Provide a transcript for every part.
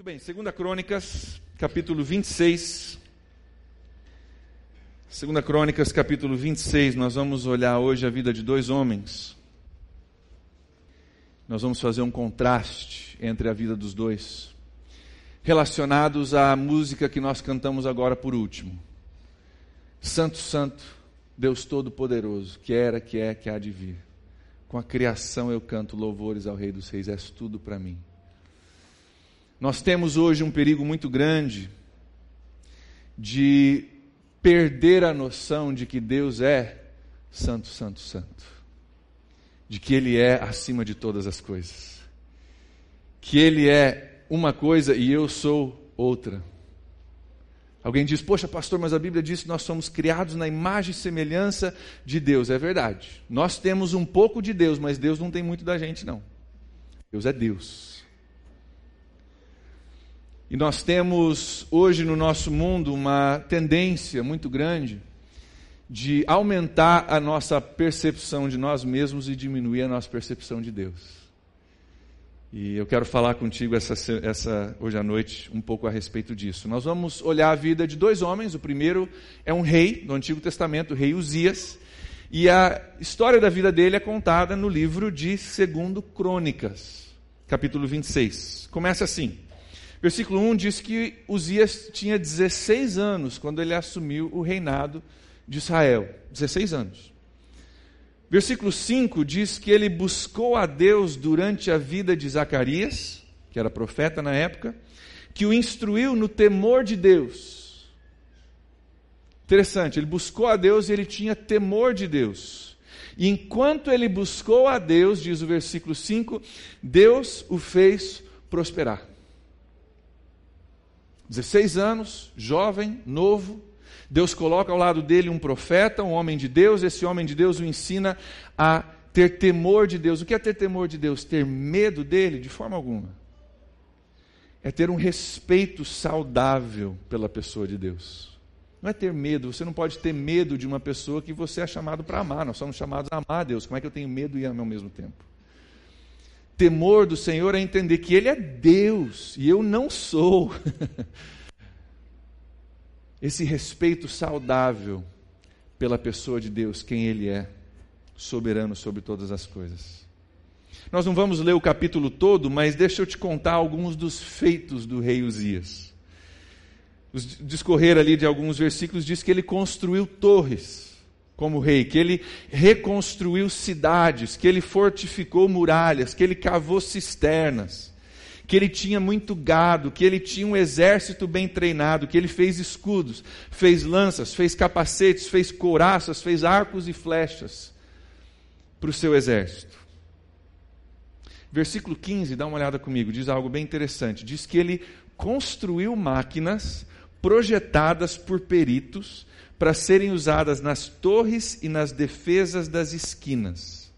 Muito bem, 2 Crônicas, capítulo 26. 2 Crônicas, capítulo 26, nós vamos olhar hoje a vida de dois homens. Nós vamos fazer um contraste entre a vida dos dois, relacionados à música que nós cantamos agora por último. Santo, Santo, Deus Todo-Poderoso, que era, que é, que há de vir. Com a criação eu canto louvores ao Rei dos Reis, és tudo para mim. Nós temos hoje um perigo muito grande de perder a noção de que Deus é Santo, Santo, Santo. De que Ele é acima de todas as coisas. Que Ele é uma coisa e eu sou outra. Alguém diz, poxa, pastor, mas a Bíblia diz que nós somos criados na imagem e semelhança de Deus. É verdade. Nós temos um pouco de Deus, mas Deus não tem muito da gente, não. Deus é Deus. E nós temos hoje no nosso mundo uma tendência muito grande de aumentar a nossa percepção de nós mesmos e diminuir a nossa percepção de Deus. E eu quero falar contigo essa, essa, hoje à noite um pouco a respeito disso. Nós vamos olhar a vida de dois homens. O primeiro é um rei do Antigo Testamento, o rei Uzias. E a história da vida dele é contada no livro de 2 Crônicas, capítulo 26. Começa assim. Versículo 1 diz que Uzias tinha 16 anos quando ele assumiu o reinado de Israel. 16 anos. Versículo 5 diz que ele buscou a Deus durante a vida de Zacarias, que era profeta na época, que o instruiu no temor de Deus. Interessante, ele buscou a Deus e ele tinha temor de Deus. E enquanto ele buscou a Deus, diz o versículo 5, Deus o fez prosperar. 16 anos, jovem, novo. Deus coloca ao lado dele um profeta, um homem de Deus. Esse homem de Deus o ensina a ter temor de Deus. O que é ter temor de Deus? Ter medo dele? De forma alguma. É ter um respeito saudável pela pessoa de Deus. Não é ter medo, você não pode ter medo de uma pessoa que você é chamado para amar. Nós somos chamados a amar a Deus. Como é que eu tenho medo e amo ao mesmo tempo? Temor do Senhor é entender que Ele é Deus e eu não sou. Esse respeito saudável pela pessoa de Deus, quem Ele é, soberano sobre todas as coisas. Nós não vamos ler o capítulo todo, mas deixa eu te contar alguns dos feitos do rei Uzias. Discorrer ali de alguns versículos diz que ele construiu torres como rei, que ele reconstruiu cidades, que ele fortificou muralhas, que ele cavou cisternas, que ele tinha muito gado, que ele tinha um exército bem treinado, que ele fez escudos, fez lanças, fez capacetes, fez couraças, fez arcos e flechas para o seu exército. Versículo 15, dá uma olhada comigo, diz algo bem interessante. Diz que ele construiu máquinas projetadas por peritos para serem usadas nas torres e nas defesas das esquinas.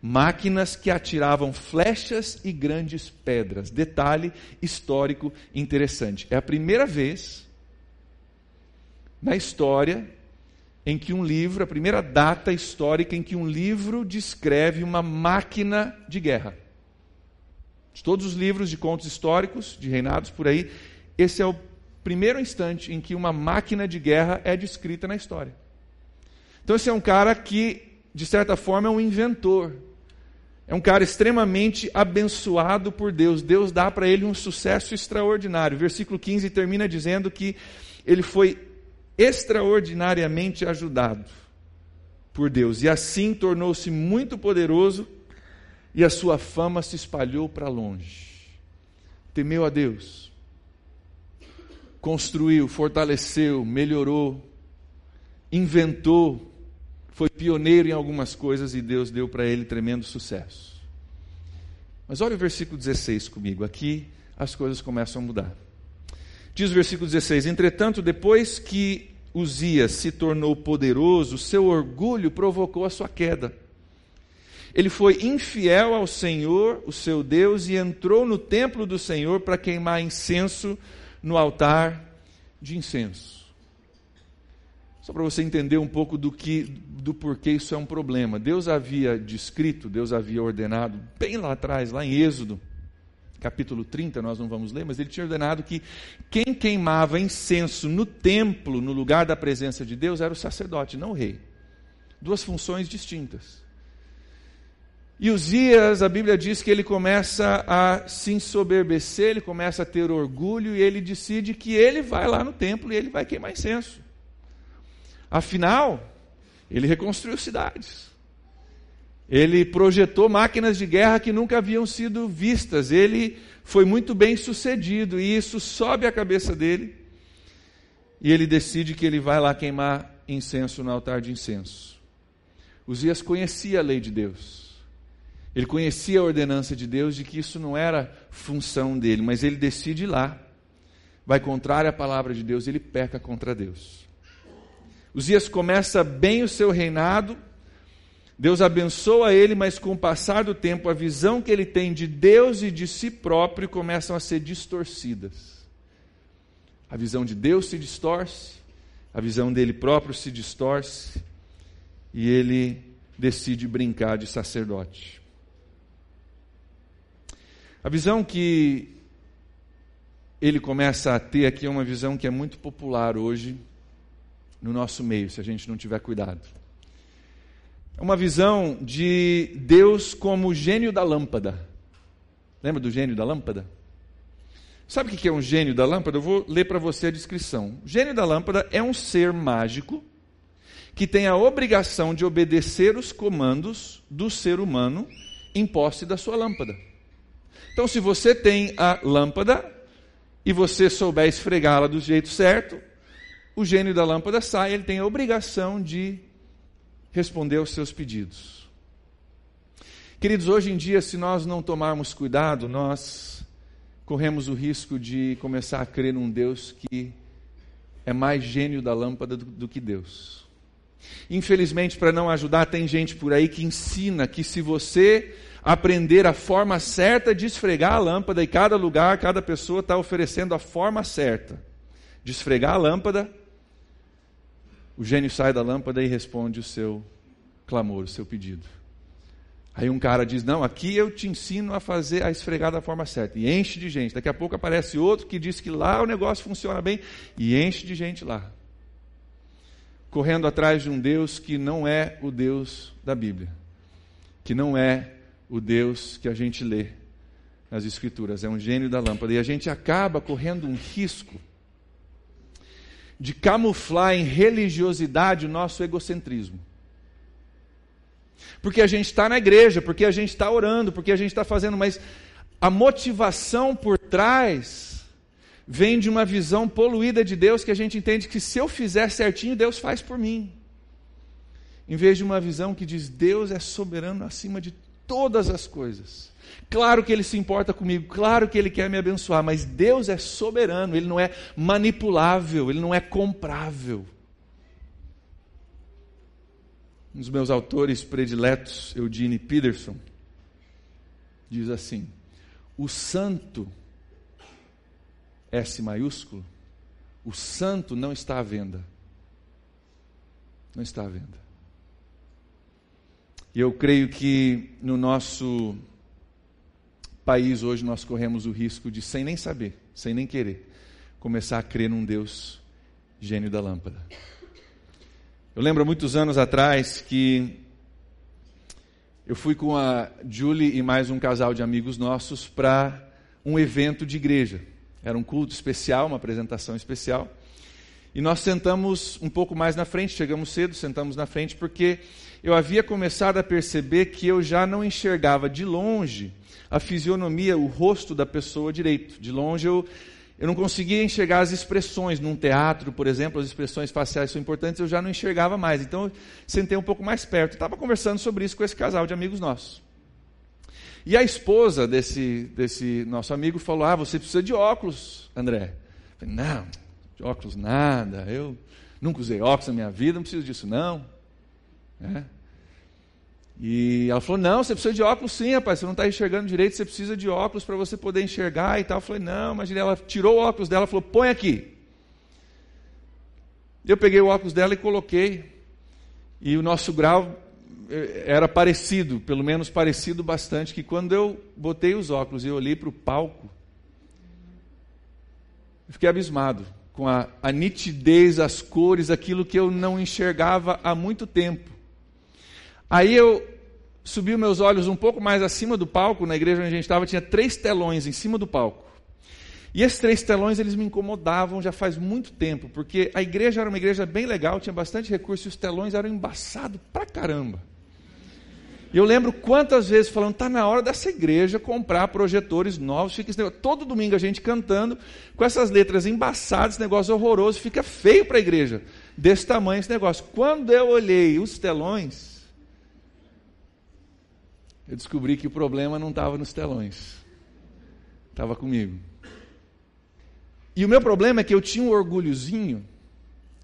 Máquinas que atiravam flechas e grandes pedras. Detalhe histórico interessante. É a primeira vez na história em que um livro, a primeira data histórica em que um livro descreve uma máquina de guerra. De todos os livros de contos históricos, de reinados por aí, esse é o primeiro instante em que uma máquina de guerra é descrita na história. Então, esse é um cara que, de certa forma, é um inventor. É um cara extremamente abençoado por Deus. Deus dá para ele um sucesso extraordinário. Versículo 15 termina dizendo que ele foi extraordinariamente ajudado por Deus. E assim tornou-se muito poderoso e a sua fama se espalhou para longe. Temeu a Deus construiu, fortaleceu, melhorou, inventou, foi pioneiro em algumas coisas e Deus deu para ele tremendo sucesso. Mas olha o versículo 16 comigo, aqui as coisas começam a mudar. Diz o versículo 16: Entretanto, depois que Uzias se tornou poderoso, seu orgulho provocou a sua queda. Ele foi infiel ao Senhor, o seu Deus, e entrou no templo do Senhor para queimar incenso no altar de incenso. Só para você entender um pouco do que do porquê isso é um problema. Deus havia descrito, Deus havia ordenado bem lá atrás, lá em Êxodo, capítulo 30, nós não vamos ler, mas ele tinha ordenado que quem queimava incenso no templo, no lugar da presença de Deus, era o sacerdote, não o rei. Duas funções distintas. E Uzias, a Bíblia diz que ele começa a se ensoberbecer, ele começa a ter orgulho e ele decide que ele vai lá no templo e ele vai queimar incenso. Afinal, ele reconstruiu cidades. Ele projetou máquinas de guerra que nunca haviam sido vistas. Ele foi muito bem sucedido e isso sobe a cabeça dele. E ele decide que ele vai lá queimar incenso no altar de incenso. Uzias conhecia a lei de Deus. Ele conhecia a ordenança de Deus de que isso não era função dele, mas ele decide ir lá, vai contrário à palavra de Deus, ele peca contra Deus. Uzias começa bem o seu reinado, Deus abençoa ele, mas com o passar do tempo, a visão que ele tem de Deus e de si próprio começam a ser distorcidas. A visão de Deus se distorce, a visão dele próprio se distorce, e ele decide brincar de sacerdote. A visão que ele começa a ter aqui é uma visão que é muito popular hoje no nosso meio, se a gente não tiver cuidado. É uma visão de Deus como gênio da lâmpada. Lembra do gênio da lâmpada? Sabe o que é um gênio da lâmpada? Eu vou ler para você a descrição. O gênio da lâmpada é um ser mágico que tem a obrigação de obedecer os comandos do ser humano em posse da sua lâmpada. Então, se você tem a lâmpada e você souber esfregá-la do jeito certo, o gênio da lâmpada sai, ele tem a obrigação de responder aos seus pedidos. Queridos, hoje em dia, se nós não tomarmos cuidado, nós corremos o risco de começar a crer num Deus que é mais gênio da lâmpada do, do que Deus. Infelizmente, para não ajudar, tem gente por aí que ensina que se você aprender a forma certa de esfregar a lâmpada, e cada lugar, cada pessoa está oferecendo a forma certa de esfregar a lâmpada. O gênio sai da lâmpada e responde o seu clamor, o seu pedido. Aí um cara diz: Não, aqui eu te ensino a fazer, a esfregar da forma certa. E enche de gente. Daqui a pouco aparece outro que diz que lá o negócio funciona bem. E enche de gente lá. Correndo atrás de um Deus que não é o Deus da Bíblia. Que não é o Deus que a gente lê nas Escrituras. É um gênio da lâmpada. E a gente acaba correndo um risco de camuflar em religiosidade o nosso egocentrismo. Porque a gente está na igreja, porque a gente está orando, porque a gente está fazendo, mas a motivação por trás vem de uma visão poluída de Deus que a gente entende que se eu fizer certinho, Deus faz por mim. Em vez de uma visão que diz Deus é soberano acima de todas as coisas. Claro que Ele se importa comigo, claro que Ele quer me abençoar, mas Deus é soberano, Ele não é manipulável, Ele não é comprável. Um dos meus autores prediletos, Eugene Peterson, diz assim: o santo, S maiúsculo, o santo não está à venda. Não está à venda. E eu creio que no nosso país hoje nós corremos o risco de, sem nem saber, sem nem querer, começar a crer num Deus gênio da lâmpada. Eu lembro muitos anos atrás que eu fui com a Julie e mais um casal de amigos nossos para um evento de igreja. Era um culto especial, uma apresentação especial. E nós sentamos um pouco mais na frente, chegamos cedo, sentamos na frente, porque eu havia começado a perceber que eu já não enxergava de longe a fisionomia, o rosto da pessoa direito. De longe eu, eu não conseguia enxergar as expressões. Num teatro, por exemplo, as expressões faciais são importantes, eu já não enxergava mais. Então eu sentei um pouco mais perto. Estava conversando sobre isso com esse casal de amigos nossos. E a esposa desse, desse nosso amigo falou: Ah, você precisa de óculos, André. Eu falei, não, óculos nada. Eu nunca usei óculos na minha vida, não preciso disso, não. É. E ela falou: Não, você precisa de óculos sim, rapaz. Você não está enxergando direito, você precisa de óculos para você poder enxergar e tal. Eu falei: Não, imagina. Ela tirou o óculos dela falou: Põe aqui. Eu peguei o óculos dela e coloquei. E o nosso grau eh, era parecido, pelo menos parecido bastante, que quando eu botei os óculos e olhei para o palco, eu fiquei abismado com a, a nitidez, as cores, aquilo que eu não enxergava há muito tempo. Aí eu subi meus olhos um pouco mais acima do palco, na igreja onde a gente estava, tinha três telões em cima do palco. E esses três telões, eles me incomodavam já faz muito tempo, porque a igreja era uma igreja bem legal, tinha bastante recurso, e os telões eram embaçados pra caramba. E eu lembro quantas vezes falando, está na hora dessa igreja comprar projetores novos, fica todo domingo a gente cantando, com essas letras embaçadas, esse negócio horroroso, fica feio para a igreja, desse tamanho esse negócio. Quando eu olhei os telões, eu descobri que o problema não estava nos telões, estava comigo. E o meu problema é que eu tinha um orgulhozinho,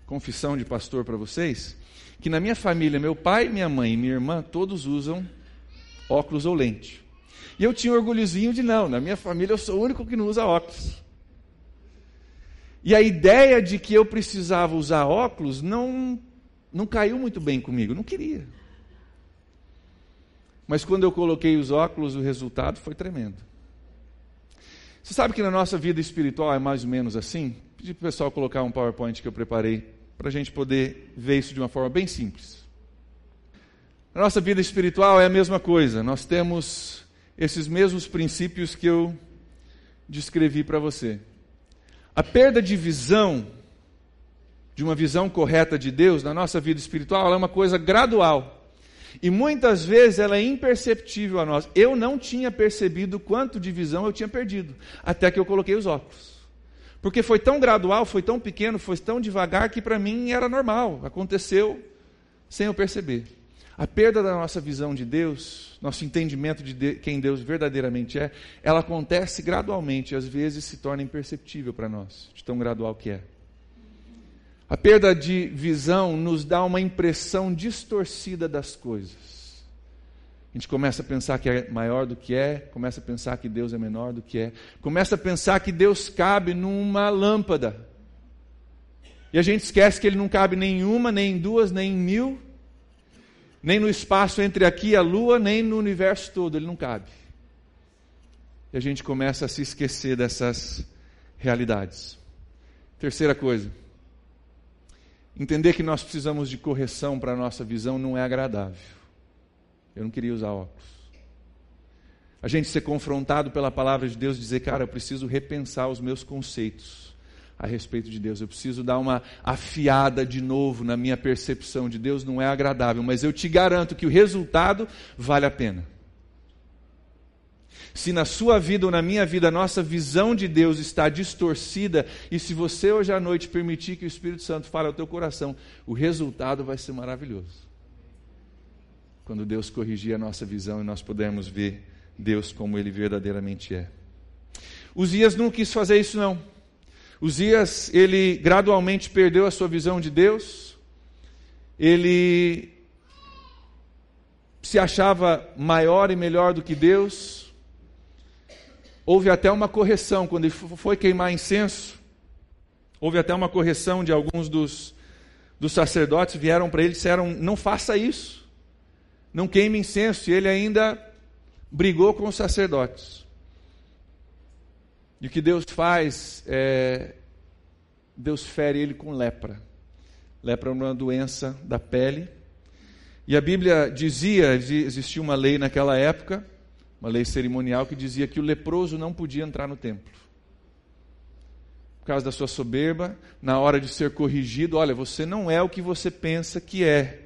confissão de pastor para vocês, que na minha família, meu pai, minha mãe e minha irmã, todos usam óculos ou lente. E eu tinha um orgulhozinho de não, na minha família eu sou o único que não usa óculos. E a ideia de que eu precisava usar óculos não, não caiu muito bem comigo, não queria. Mas quando eu coloquei os óculos, o resultado foi tremendo. Você sabe que na nossa vida espiritual é mais ou menos assim? Pedi para o pessoal colocar um PowerPoint que eu preparei para a gente poder ver isso de uma forma bem simples. A nossa vida espiritual é a mesma coisa, nós temos esses mesmos princípios que eu descrevi para você. A perda de visão, de uma visão correta de Deus na nossa vida espiritual, é uma coisa gradual. E muitas vezes ela é imperceptível a nós. Eu não tinha percebido quanto de visão eu tinha perdido, até que eu coloquei os óculos. Porque foi tão gradual, foi tão pequeno, foi tão devagar que para mim era normal, aconteceu sem eu perceber. A perda da nossa visão de Deus, nosso entendimento de quem Deus verdadeiramente é, ela acontece gradualmente, às vezes se torna imperceptível para nós, de tão gradual que é. A perda de visão nos dá uma impressão distorcida das coisas. A gente começa a pensar que é maior do que é, começa a pensar que Deus é menor do que é, começa a pensar que Deus cabe numa lâmpada. E a gente esquece que ele não cabe nem em uma, nem em duas, nem em mil, nem no espaço entre aqui e a lua, nem no universo todo, ele não cabe. E a gente começa a se esquecer dessas realidades. Terceira coisa, entender que nós precisamos de correção para a nossa visão não é agradável. Eu não queria usar óculos. A gente ser confrontado pela palavra de Deus, dizer, cara, eu preciso repensar os meus conceitos a respeito de Deus. Eu preciso dar uma afiada de novo na minha percepção de Deus. Não é agradável, mas eu te garanto que o resultado vale a pena. Se na sua vida ou na minha vida a nossa visão de Deus está distorcida, e se você hoje à noite permitir que o Espírito Santo fale ao teu coração, o resultado vai ser maravilhoso quando Deus corrigir a nossa visão e nós pudermos ver Deus como Ele verdadeiramente é. Uzias não quis fazer isso, não. Uzias, ele gradualmente perdeu a sua visão de Deus, ele se achava maior e melhor do que Deus. Houve até uma correção, quando ele foi queimar incenso, houve até uma correção de alguns dos, dos sacerdotes, vieram para ele e disseram: não faça isso não queime incenso, e ele ainda brigou com os sacerdotes. E o que Deus faz é. Deus fere ele com lepra. Lepra é uma doença da pele. E a Bíblia dizia, existia uma lei naquela época, uma lei cerimonial, que dizia que o leproso não podia entrar no templo. Por causa da sua soberba, na hora de ser corrigido, olha, você não é o que você pensa que é.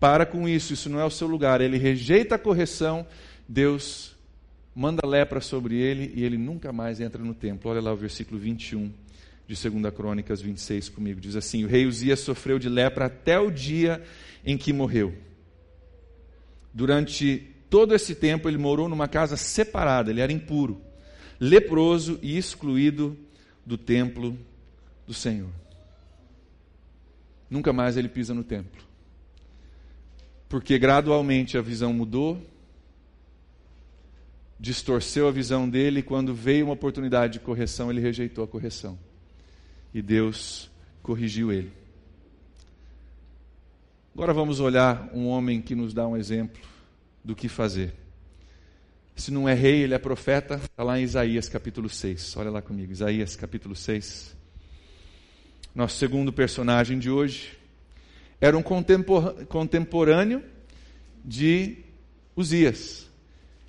Para com isso, isso não é o seu lugar. Ele rejeita a correção, Deus manda lepra sobre ele e ele nunca mais entra no templo. Olha lá o versículo 21 de 2 Crônicas 26 comigo. Diz assim: O rei Uzias sofreu de lepra até o dia em que morreu. Durante todo esse tempo ele morou numa casa separada, ele era impuro, leproso e excluído do templo do Senhor. Nunca mais ele pisa no templo porque gradualmente a visão mudou, distorceu a visão dele, e quando veio uma oportunidade de correção, ele rejeitou a correção. E Deus corrigiu ele. Agora vamos olhar um homem que nos dá um exemplo do que fazer. Se não é rei, ele é profeta, está lá em Isaías capítulo 6. Olha lá comigo, Isaías capítulo 6. Nosso segundo personagem de hoje era um contemporâneo de Uzias.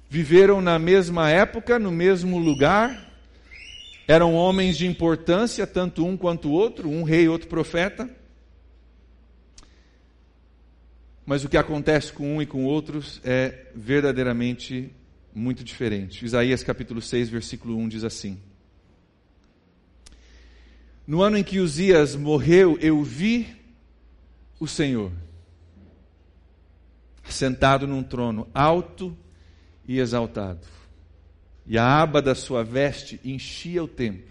Viveram na mesma época, no mesmo lugar, eram homens de importância, tanto um quanto o outro, um rei e outro profeta. Mas o que acontece com um e com outros é verdadeiramente muito diferente. Isaías capítulo 6, versículo 1 diz assim: No ano em que Uzias morreu, eu vi o Senhor sentado num trono alto e exaltado, e a aba da sua veste enchia o templo.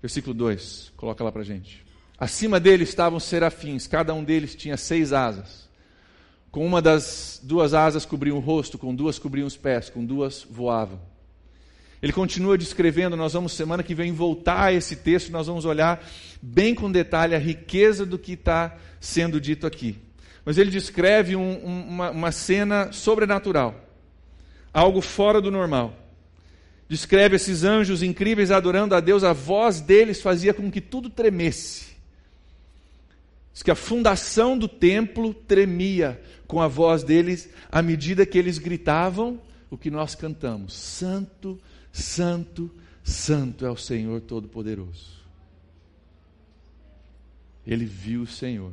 Versículo 2, coloca lá para gente. Acima dele estavam serafins, cada um deles tinha seis asas. Com uma das duas asas cobriam o rosto, com duas cobriam os pés, com duas voavam. Ele continua descrevendo, nós vamos semana que vem voltar a esse texto, nós vamos olhar bem com detalhe a riqueza do que está sendo dito aqui. Mas ele descreve um, um, uma, uma cena sobrenatural, algo fora do normal. Descreve esses anjos incríveis adorando a Deus, a voz deles fazia com que tudo tremesse. Diz que a fundação do templo tremia com a voz deles à medida que eles gritavam o que nós cantamos: Santo, Santo, Santo é o Senhor Todo-Poderoso. Ele viu o Senhor.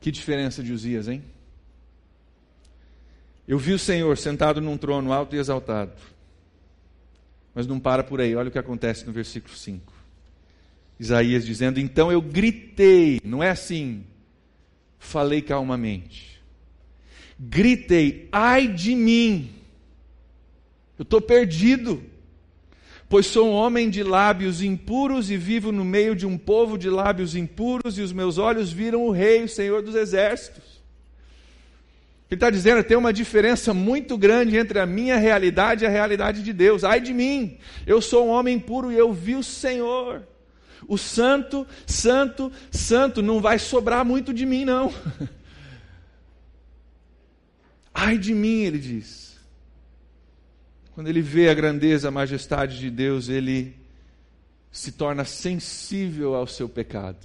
Que diferença de Uzias, hein? Eu vi o Senhor sentado num trono alto e exaltado mas não para por aí, olha o que acontece no versículo 5. Isaías dizendo: Então eu gritei, não é assim, falei calmamente. Gritei, ai de mim, eu estou perdido, pois sou um homem de lábios impuros e vivo no meio de um povo de lábios impuros, e os meus olhos viram o Rei, o Senhor dos Exércitos. Ele está dizendo tem uma diferença muito grande entre a minha realidade e a realidade de Deus. Ai de mim, eu sou um homem puro e eu vi o Senhor. O santo, santo, santo, não vai sobrar muito de mim, não. Ai de mim, ele diz. Quando ele vê a grandeza, a majestade de Deus, ele se torna sensível ao seu pecado.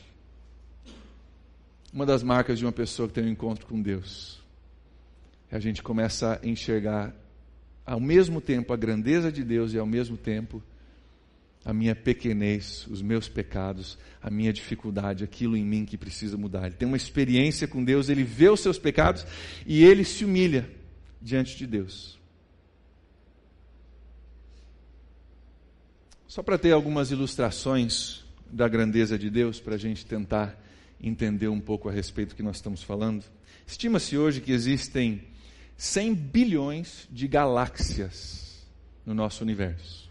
Uma das marcas de uma pessoa que tem um encontro com Deus a gente começa a enxergar ao mesmo tempo a grandeza de Deus e ao mesmo tempo a minha pequenez, os meus pecados, a minha dificuldade, aquilo em mim que precisa mudar. Ele tem uma experiência com Deus, ele vê os seus pecados e ele se humilha diante de Deus. Só para ter algumas ilustrações da grandeza de Deus, para a gente tentar entender um pouco a respeito do que nós estamos falando. Estima-se hoje que existem 100 bilhões de galáxias no nosso universo.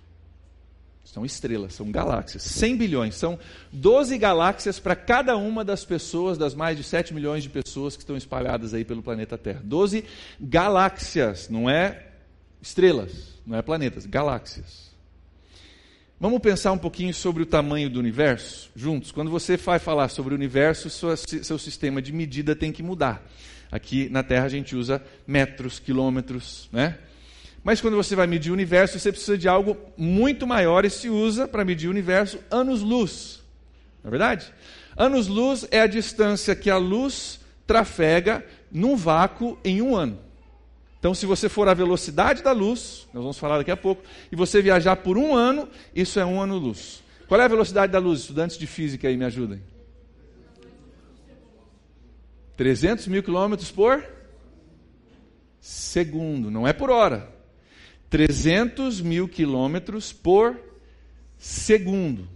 São estrelas, são galáxias. 100 bilhões. São 12 galáxias para cada uma das pessoas, das mais de 7 milhões de pessoas que estão espalhadas aí pelo planeta Terra. 12 galáxias, não é estrelas, não é planetas, galáxias. Vamos pensar um pouquinho sobre o tamanho do universo juntos? Quando você vai falar sobre o universo, seu sistema de medida tem que mudar. Aqui na Terra a gente usa metros, quilômetros, né? Mas quando você vai medir o universo, você precisa de algo muito maior e se usa para medir o universo anos-luz. Não é verdade? Anos-luz é a distância que a luz trafega num vácuo em um ano. Então, se você for a velocidade da luz, nós vamos falar daqui a pouco, e você viajar por um ano, isso é um ano-luz. Qual é a velocidade da luz? Estudantes de física aí me ajudem. 300 mil quilômetros por segundo, não é por hora. 300 mil quilômetros por segundo.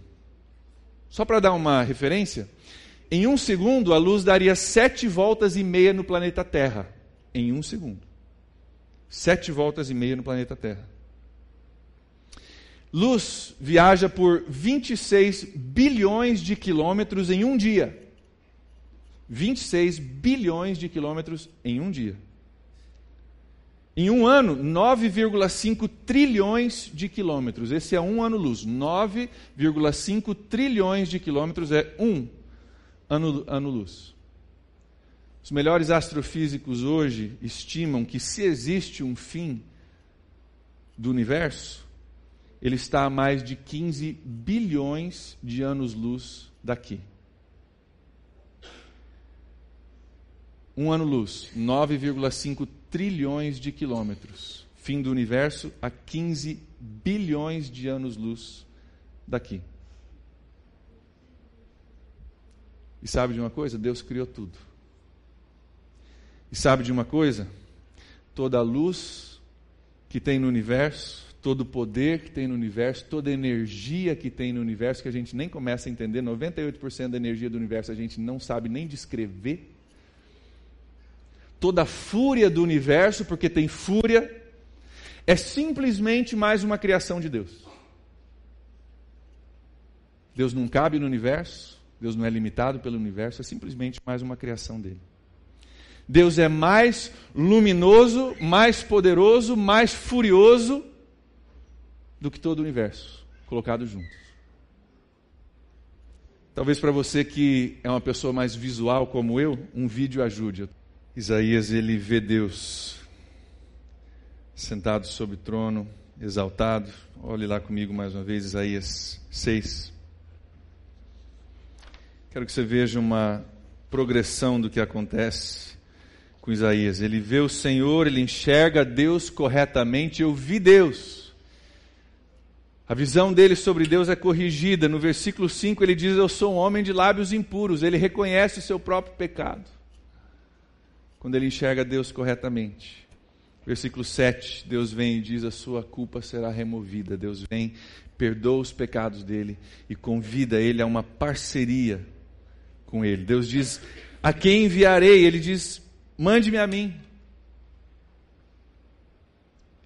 Só para dar uma referência, em um segundo a luz daria sete voltas e meia no planeta Terra. Em um segundo. Sete voltas e meia no planeta Terra. Luz viaja por 26 bilhões de quilômetros em um dia. 26 bilhões de quilômetros em um dia. Em um ano, 9,5 trilhões de quilômetros. Esse é um ano-luz. 9,5 trilhões de quilômetros é um ano-luz. Os melhores astrofísicos hoje estimam que se existe um fim do universo, ele está a mais de 15 bilhões de anos-luz daqui. Um ano-luz, 9,5 trilhões de quilômetros. Fim do universo a 15 bilhões de anos-luz daqui. E sabe de uma coisa? Deus criou tudo. E sabe de uma coisa? Toda a luz que tem no universo, todo o poder que tem no universo, toda a energia que tem no universo, que a gente nem começa a entender, 98% da energia do universo a gente não sabe nem descrever. Toda a fúria do universo, porque tem fúria, é simplesmente mais uma criação de Deus. Deus não cabe no universo, Deus não é limitado pelo universo, é simplesmente mais uma criação dele. Deus é mais luminoso, mais poderoso, mais furioso do que todo o universo colocado juntos. Talvez para você que é uma pessoa mais visual como eu, um vídeo ajude. Isaías ele vê Deus sentado sobre o trono, exaltado. Olhe lá comigo mais uma vez, Isaías 6. Quero que você veja uma progressão do que acontece com Isaías. Ele vê o Senhor, ele enxerga Deus corretamente. Eu vi Deus. A visão dele sobre Deus é corrigida. No versículo 5 ele diz: Eu sou um homem de lábios impuros. Ele reconhece o seu próprio pecado. Quando ele enxerga Deus corretamente. Versículo 7, Deus vem e diz: A sua culpa será removida. Deus vem, perdoa os pecados dele e convida ele a uma parceria com ele. Deus diz: A quem enviarei? Ele diz: Mande-me a mim.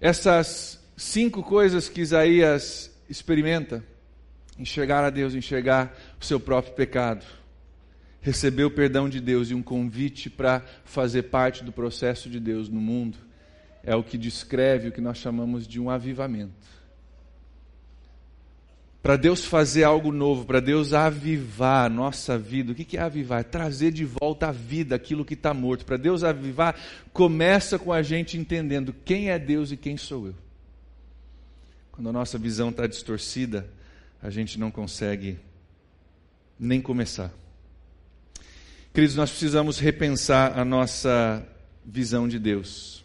Essas cinco coisas que Isaías experimenta: enxergar a Deus, enxergar o seu próprio pecado, receber o perdão de Deus e um convite para fazer parte do processo de Deus no mundo, é o que descreve o que nós chamamos de um avivamento para Deus fazer algo novo, para Deus avivar a nossa vida. O que é avivar? É trazer de volta à vida aquilo que está morto. Para Deus avivar, começa com a gente entendendo quem é Deus e quem sou eu. Quando a nossa visão está distorcida, a gente não consegue nem começar. Queridos, nós precisamos repensar a nossa visão de Deus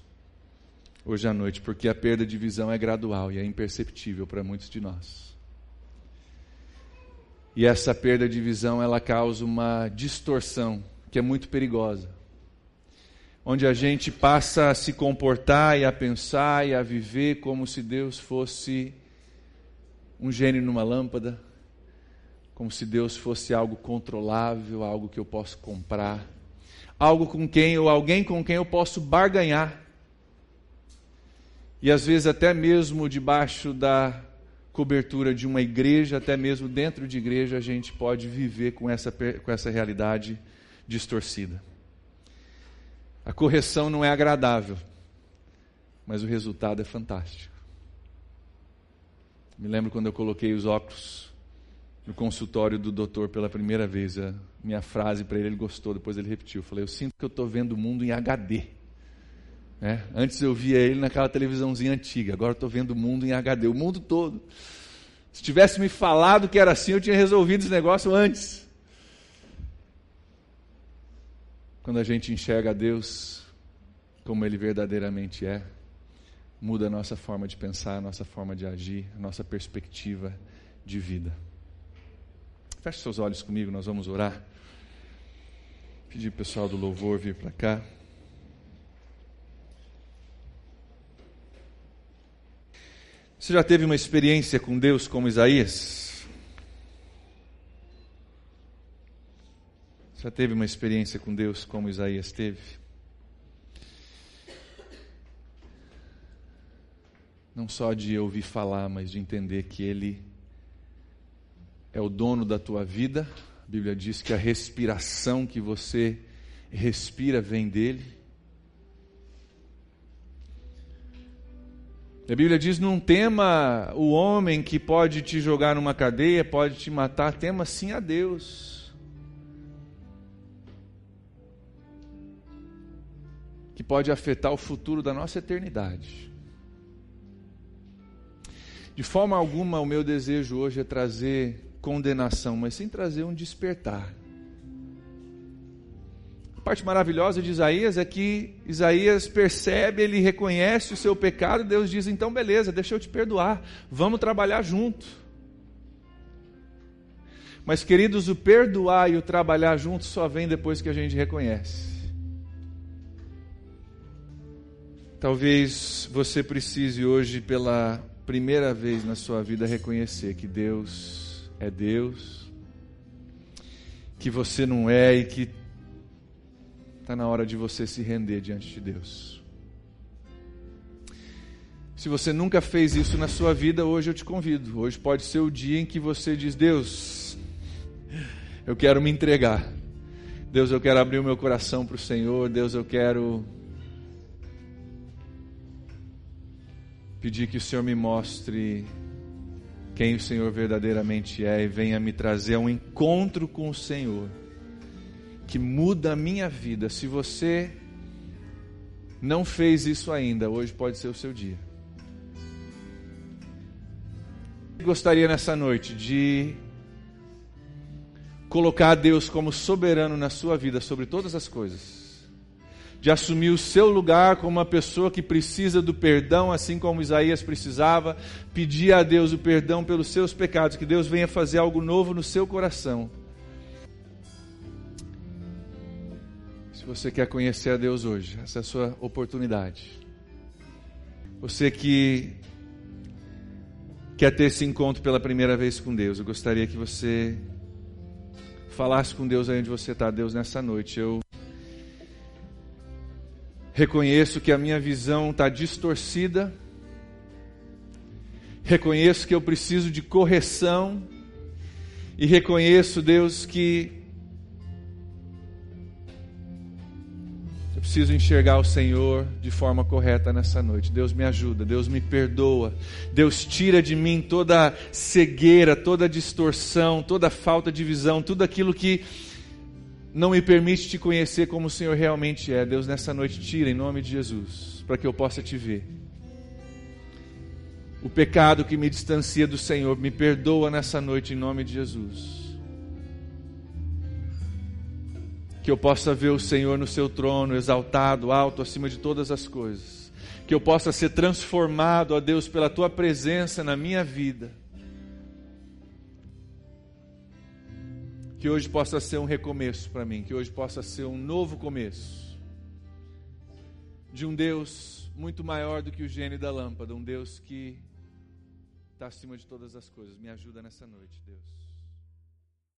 hoje à noite, porque a perda de visão é gradual e é imperceptível para muitos de nós. E essa perda de visão, ela causa uma distorção que é muito perigosa. Onde a gente passa a se comportar e a pensar e a viver como se Deus fosse um gênio numa lâmpada, como se Deus fosse algo controlável, algo que eu posso comprar, algo com quem ou alguém com quem eu posso barganhar. E às vezes até mesmo debaixo da cobertura de uma igreja, até mesmo dentro de igreja, a gente pode viver com essa, com essa realidade distorcida. A correção não é agradável, mas o resultado é fantástico. Me lembro quando eu coloquei os óculos no consultório do doutor pela primeira vez. A minha frase para ele, ele gostou, depois ele repetiu. Eu falei: Eu sinto que eu estou vendo o mundo em HD. É, antes eu via ele naquela televisãozinha antiga, agora estou vendo o mundo em HD, o mundo todo. Se tivesse me falado que era assim, eu tinha resolvido esse negócio antes. Quando a gente enxerga Deus como Ele verdadeiramente é, muda a nossa forma de pensar, a nossa forma de agir, a nossa perspectiva de vida. Feche seus olhos comigo, nós vamos orar. Pedir o pessoal do louvor vir para cá. Você já teve uma experiência com Deus como Isaías? Já teve uma experiência com Deus como Isaías teve? Não só de ouvir falar, mas de entender que Ele é o dono da tua vida. A Bíblia diz que a respiração que você respira vem dele. A Bíblia diz: não tema o homem que pode te jogar numa cadeia, pode te matar, tema sim a Deus. Que pode afetar o futuro da nossa eternidade. De forma alguma, o meu desejo hoje é trazer condenação, mas sim trazer um despertar parte maravilhosa de Isaías é que Isaías percebe, ele reconhece o seu pecado, e Deus diz: então, beleza, deixa eu te perdoar, vamos trabalhar junto. Mas, queridos, o perdoar e o trabalhar junto só vem depois que a gente reconhece. Talvez você precise hoje, pela primeira vez na sua vida, reconhecer que Deus é Deus, que você não é e que Está na hora de você se render diante de Deus. Se você nunca fez isso na sua vida, hoje eu te convido. Hoje pode ser o dia em que você diz: Deus, eu quero me entregar. Deus, eu quero abrir o meu coração para o Senhor. Deus, eu quero pedir que o Senhor me mostre quem o Senhor verdadeiramente é e venha me trazer a um encontro com o Senhor que muda a minha vida. Se você não fez isso ainda, hoje pode ser o seu dia. Gostaria nessa noite de colocar Deus como soberano na sua vida sobre todas as coisas. De assumir o seu lugar como uma pessoa que precisa do perdão, assim como Isaías precisava, pedir a Deus o perdão pelos seus pecados, que Deus venha fazer algo novo no seu coração você quer conhecer a Deus hoje, essa é a sua oportunidade. Você que quer ter esse encontro pela primeira vez com Deus, eu gostaria que você falasse com Deus aí onde você está, Deus, nessa noite. Eu reconheço que a minha visão está distorcida, reconheço que eu preciso de correção, e reconheço, Deus, que preciso enxergar o Senhor de forma correta nessa noite. Deus me ajuda, Deus me perdoa. Deus tira de mim toda cegueira, toda distorção, toda falta de visão, tudo aquilo que não me permite te conhecer como o Senhor realmente é. Deus, nessa noite, tira em nome de Jesus, para que eu possa te ver. O pecado que me distancia do Senhor, me perdoa nessa noite em nome de Jesus. que eu possa ver o Senhor no seu trono, exaltado, alto, acima de todas as coisas. Que eu possa ser transformado, ó Deus, pela tua presença na minha vida. Que hoje possa ser um recomeço para mim, que hoje possa ser um novo começo. De um Deus muito maior do que o gênio da lâmpada, um Deus que está acima de todas as coisas. Me ajuda nessa noite, Deus.